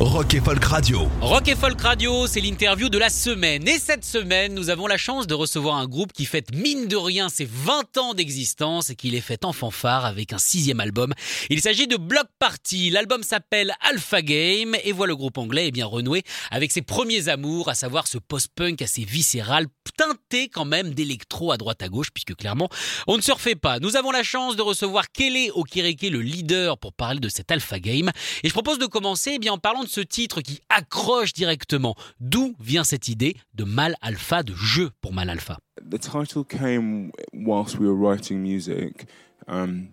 Rock et Folk Radio. Rock et Folk Radio, c'est l'interview de la semaine. Et cette semaine, nous avons la chance de recevoir un groupe qui fête mine de rien ses 20 ans d'existence et qui les fête en fanfare avec un sixième album. Il s'agit de Block Party. L'album s'appelle Alpha Game et voit le groupe anglais eh bien renouer avec ses premiers amours, à savoir ce post-punk assez viscéral, teinté quand même d'électro à droite à gauche, puisque clairement, on ne se refait pas. Nous avons la chance de recevoir Kelly Okireke, le leader, pour parler de cet Alpha Game. Et je propose de commencer eh bien, en parlant de ce titre qui accroche directement. D'où vient cette idée de Mal Alpha, de jeu pour Mal Alpha? The title came whilst we were writing music. Um,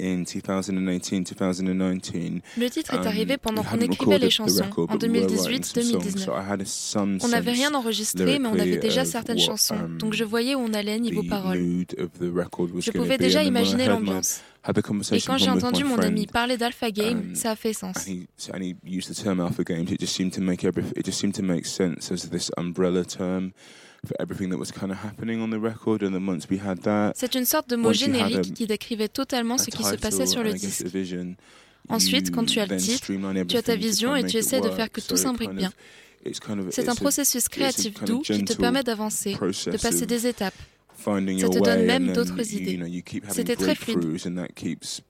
in 2018-2019. Le titre est Um, arrivé pendant we qu'on écrivait les chansons record, en but we were writing some songs, 2018-2019. so I had a some On n'avait rien enregistré, mais on avait déjà certaines chansons, um, donc je voyais où on allait niveau the paroles. Je pouvais déjà imaginer l'ambiance. The Et quand j'ai entendu mon ami parler d'Alpha Game, um, ça a fait sens. and he and he used the term alpha games. It just seemed to make every it just seemed to make sense as this umbrella term for everything that was kind of happening on the record. And then once we had that, C'est une sorte de mot générique qui décrivait totalement ce qui se passait sur le disque. Ensuite, quand tu as le titre, tu as ta vision et tu essaies de faire que tout s'imbrique bien. C'est un processus créatif doux qui te permet d'avancer, de passer des étapes. Finding Ça your te donne way, même d'autres you- idées. you know, you keep having C'était très fluide. breakthroughs and that keeps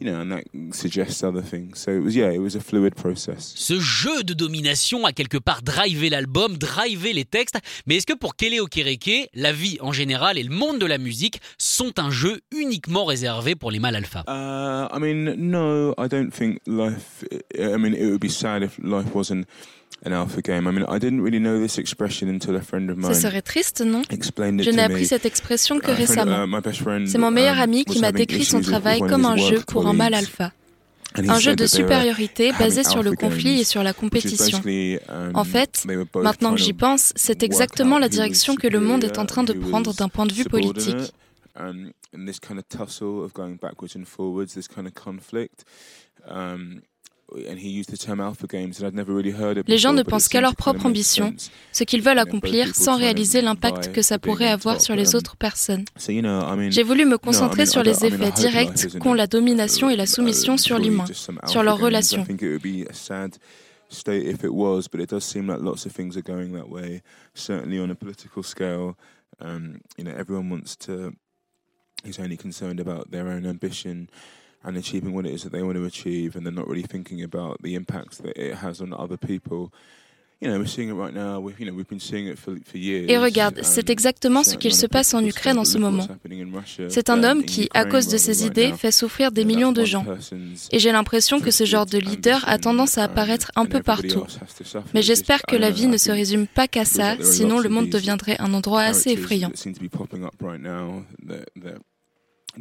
you know and that suggests other things so it was yeah it was a fluid process Ce jeu de domination a quelque part drivé l'album, drivé les textes, mais est-ce que pour Kelly Okereke, la vie en général et le monde de la musique sont un jeu uniquement réservé pour les mâles alpha? Uh, I mean, no, I don't think life. I mean, it would be sad if life wasn't an alpha game. I mean, I didn't really know this expression until a friend of Ça mine serait triste, non explained it Je to n'ai me. appris cette expression que récemment. uh, C'est mon meilleur um, ami qui m'a décrit son travail comme un jeu pour un mâle alpha. Un jeu de supériorité basé sur le conflit et sur la compétition. um, En fait, Maintenant que j'y pense, c'est exactement la direction que le monde est en train de prendre d'un point de vue politique. Les gens ne pensent qu'à leur propre ambition, ce qu'ils veulent accomplir sans réaliser l'impact que ça pourrait avoir sur les autres personnes. J'ai voulu me concentrer sur les effets directs qu'ont la domination et la uh, soumission sur l'humain, sur leurs relations. I think it would be a sad state if it was, but it does seem like lots of things are going that way. Certainly on a political scale, um, you know, everyone wants to is only concerned about their own ambition and achieving what it is that they want to achieve, and they're not really thinking about the impacts that it has on other people. You know, we're seeing it right now. We've, you know, we've been seeing it for, for years. Et regarde, c'est exactement ce qu'il se passe en Ukraine en ce moment. C'est un homme qui, à cause de ses idées, fait souffrir des millions de gens. Et j'ai l'impression que ce genre de leader a tendance à apparaître un peu partout. Mais j'espère que la vie ne se résume pas qu'à ça, sinon le monde deviendrait un endroit assez effrayant.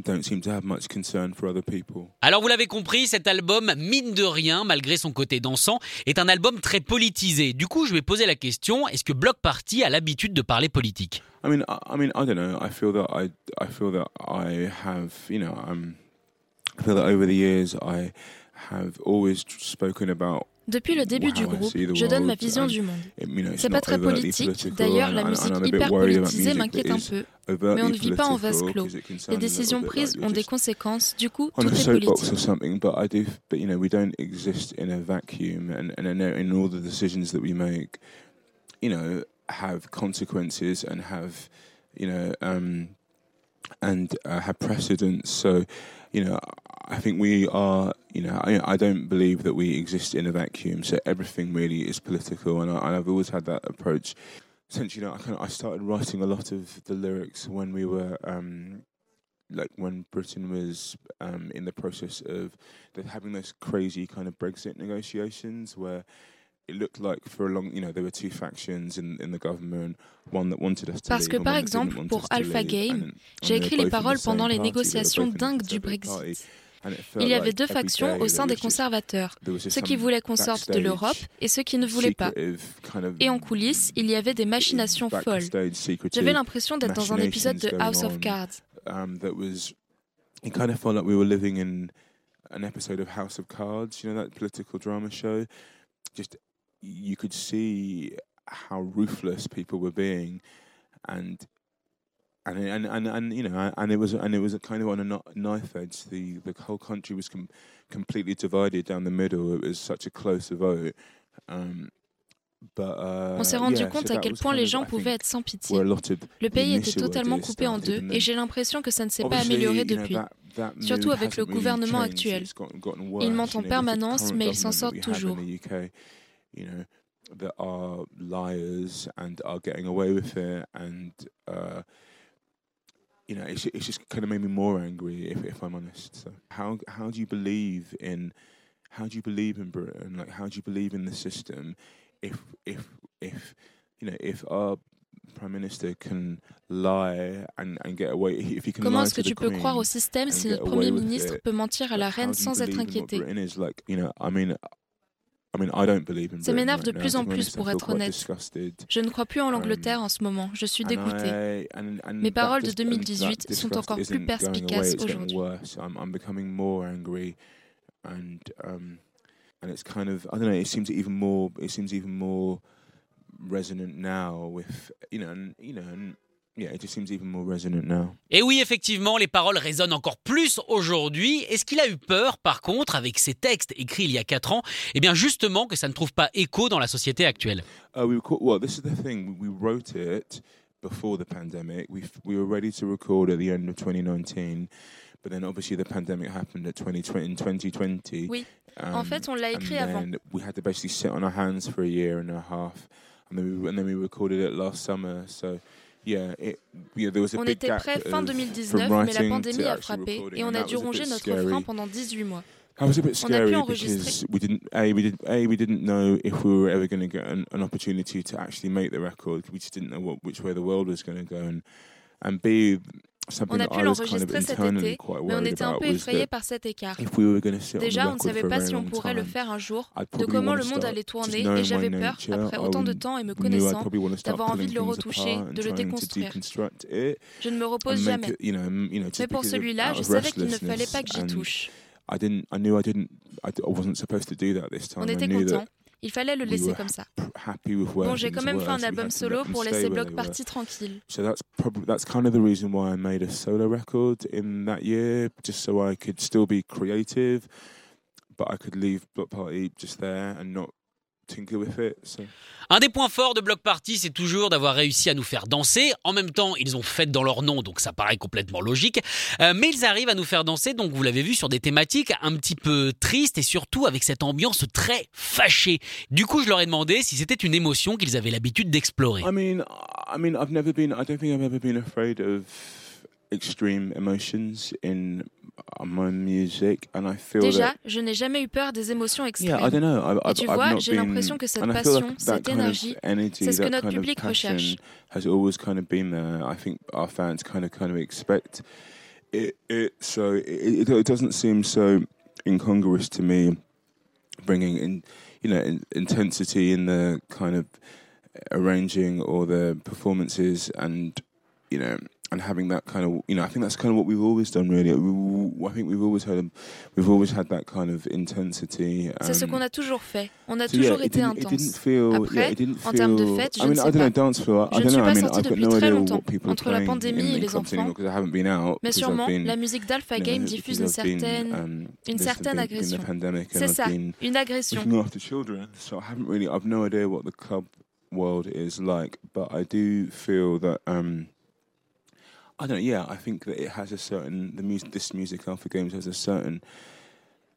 Don't seem to have much concern for other people. Alors vous l'avez compris, cet album, mine de rien, malgré son côté dansant, est un album très politisé. Du coup, je vais poser la question, est-ce que Block Party a l'habitude de parler politique? I mean, I, I mean, I don't know. I feel that I, I feel that I have, you know, I'm, I feel that over the years I have always spoken about. Depuis le début du groupe, je donne ma vision du monde. C'est pas très politique, d'ailleurs la musique hyper politisée m'inquiète un peu. Mais on ne vit pas en vase clos. Les décisions prises ont des conséquences, du coup tout est politique. you know, have consequences and have, you know, um, and uh, have precedence. So, you know, I think we are. You know, I, I don't believe that we exist in a vacuum. So everything really is political, and, I, and I've always had that approach. Since you know, I kind of I started writing a lot of the lyrics when we were. Um, like when Britain was um, in the process of having those crazy kind of Brexit negotiations where it looked like for a long, you know, there were two factions in, in the government, one that wanted us to Parce que par one that didn't exemple, pour Alpha Game, J'ai écrit les both in the paroles pendant les party, they were négociations both in the dingues du. Brexit. Il y avait deux factions au sein des conservateurs, ceux qui voulaient qu'on sorte de l'Europe et ceux qui ne voulaient pas. Et en coulisses, il y avait des machinations folles. J'avais l'impression d'être dans un épisode de House of Cards. It kind of felt like we were living in an episode of House of Cards, you know, that political drama show? Just you could see how ruthless people were being, and and and and, and you know, and it was and it was kind of on a knife edge. The the whole country was com- completely divided down the middle. It was such a close vote. Um, On s'est rendu compte à quel point les gens pouvaient être sans pitié. Le pays était totalement coupé en deux et j'ai l'impression que ça ne s'est pas amélioré depuis, surtout avec le gouvernement actuel. Ils mentent en permanence, mais ils s'en sortent toujours. You know it's, it's just kind of made me more angry if, if I'm honest so. How how do you believe in how do you believe in Britain? Like how do you believe in the system if if if you know if our prime minister can lie and, and get away if he can Comment est-ce que tu peux croire au système si notre premier ministre peut mentir à la reine sans être inquiété? Like, you know, I mean, Ça m'énerve de plus en plus, pour être honnête. Je ne crois plus en l'Angleterre en ce moment. Je suis dégoûté. Mes paroles de 2018 sont encore plus perspicaces aujourd'hui. and it's kind of I don't know. It seems even more. It seems even more resonant now with you know, and, you know, and Yeah, it just seems even more resonant now. Et oui, effectivement, les paroles résonnent encore plus aujourd'hui. Est-ce qu'il a eu peur, par contre, avec ces textes écrits il y a 4 ans, eh bien justement que ça ne trouve pas écho dans la société actuelle uh, we Well, this is the thing. We wrote it before the pandemic. We we were ready to record at the end of 2019, but then obviously the pandemic happened at 2020 in 2020. Oui. Um, en fait, on l'a écrit avant. We had to basically sit on our hands for a year and a half, and then we, and then we recorded it last summer. So. Yeah, it, yeah, there was a on était prêt fin 2019, mais la pandémie a frappé et on a dû ronger notre frein pendant 18 mois. That was a bit scary because we didn't a we didn't a we didn't know if we were ever going to get an, an, opportunity to actually make the record. We just didn't know what, which way the world was going to go, and and b On a pu l'enregistrer cet été, mais on était un peu effrayé par cet écart. Déjà, on ne savait pas si on pourrait le faire un jour, de comment le monde allait tourner, et j'avais peur, après autant de temps et me connaissant, d'avoir envie de le retoucher, de le déconstruire. Je ne me repose jamais. Mais pour celui-là, je savais qu'il ne fallait pas que j'y touche. On était content. Il fallait le laisser comme ça. Bon, j'ai quand même fait un album solo pour laisser Block Party tranquille. So that's probably that's kind of the reason why I made a solo record in that year, just so I could still be creative, but I could leave Block Party just there and not Un des points forts de Block Party, c'est toujours d'avoir réussi à nous faire danser. En même temps, ils ont fait dans leur nom, donc ça paraît complètement logique. Euh, mais ils arrivent à nous faire danser, donc vous l'avez vu, sur des thématiques un petit peu tristes et surtout avec cette ambiance très fâchée. Du coup, je leur ai demandé si c'était une émotion qu'ils avaient l'habitude d'explorer. I mean, I mean, I've never been. I don't think I've ever been afraid of extreme emotions in my music and I feel Déjà, je n'ai jamais eu peur des émotions extrêmes. Yeah, I don't Et tu vois, j'ai l'impression que cette passion, cette énergie, c'est ce que notre public recherche. Has always kind of been there. I think our fans kind of kind of expect it. it so it, it doesn't seem so incongruous to me bringing in, you know, in, intensity in the kind of arranging or the performances and you know and having that kind of you know I think that's kind of what we've always done really. We, I think we've always had we've always had that kind of intensity um, c'est ce qu'on a toujours fait. On a so toujours yeah, été intense. feel, après yeah, en termes de fête je I mean, ne sais I don't know, dance feel, I, je ne suis pas I mean, depuis no très longtemps. entre la pandémie et les enfants. mais sûrement been, la musique d'Alpha Game know, diffuse une certaine been, um, une certaine agression. c'est ça une agression. children so I haven't really I've no idea what the club world is like but I do feel that um, I don't know. Yeah, I think that it has a certain the music. This music Alpha Games has a certain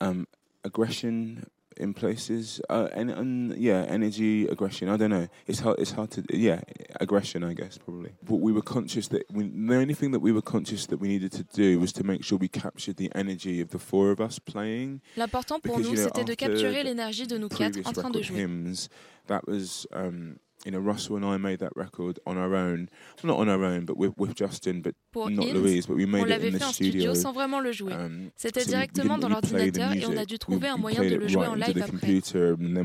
um, aggression in places, uh, and, and yeah, energy, aggression. I don't know. It's hard. It's hard to yeah, aggression. I guess probably. But we were conscious that we, the only thing that we were conscious that we needed to do was to make sure we captured the energy of the four of us playing. L'important pour because, nous, you know, c'était de capturer l'énergie de nous quatre en train de jouer. Hymns, that was. Um, you know, Russell and I made that record on our own. Well, not on our own, but with, with Justin, but Pour not Ins, Louise, but we made on it in the fait studio. sans vraiment le jouer. Um, C'était so directement dans l'ordinateur et on a dû trouver un moyen de le jouer en live après.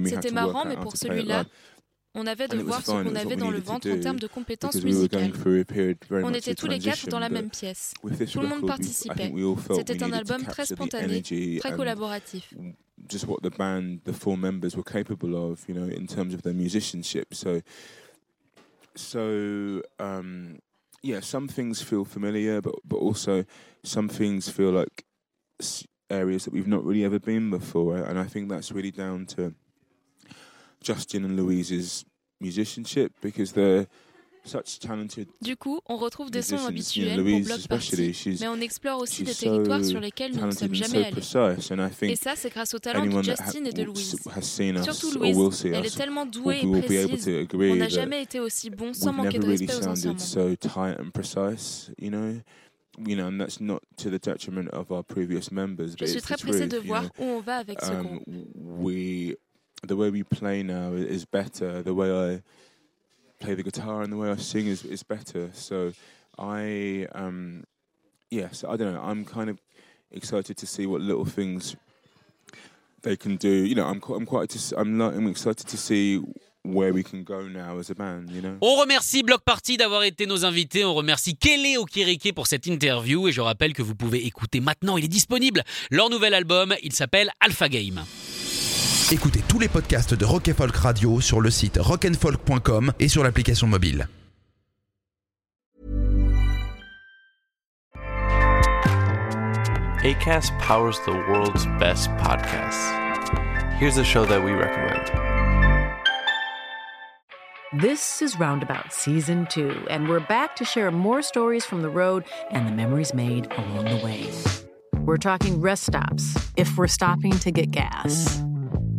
C'était marrant, mais pour celui-là, on avait de voir ce qu'on avait dans le ventre en termes de compétences musicales. On était tous les quatre dans la même pièce. Tout le monde participait. C'était un album très spontané, très collaboratif. Just what the band, the four members were capable of, you know, in terms of their musicianship. So, so um, yeah, some things feel familiar, but but also some things feel like areas that we've not really ever been before, and I think that's really down to Justin and Louise's musicianship because they're du coup, on retrouve des sons habituels pour Block Party, mais on explore aussi des territoires sur lesquels nous ne sommes jamais allés. Et ça, c'est grâce au talent de Justin et de Louise. Surtout Louise, elle est tellement douée et précise. On n'a jamais été aussi bon sans manquer de respect aux anciens you know, and that's not to the detriment of our previous members. Je suis très pressé de voir où on va avec ce groupe. We the way we play. The guitar and the way I sing is is better. So I um yes, I don't know. I'm kind of excited to see what little things they can do. You know, I'm I'm quite I'm I'm excited to see where we can go now as a band, you know? On remercie Block Party d'avoir été nos invités. On remercie Kelly Okirike pour cette interview et je rappelle que vous pouvez écouter maintenant, il est disponible, leur nouvel album. Il s'appelle Alpha Game. Écoutez tous les podcasts de Rock & Folk Radio sur le site rockandfolk.com et sur l'application mobile. ACAST powers the world's best podcasts. Here's a show that we recommend. This is Roundabout Season 2, and we're back to share more stories from the road and the memories made along the way. We're talking rest stops, if we're stopping to get gas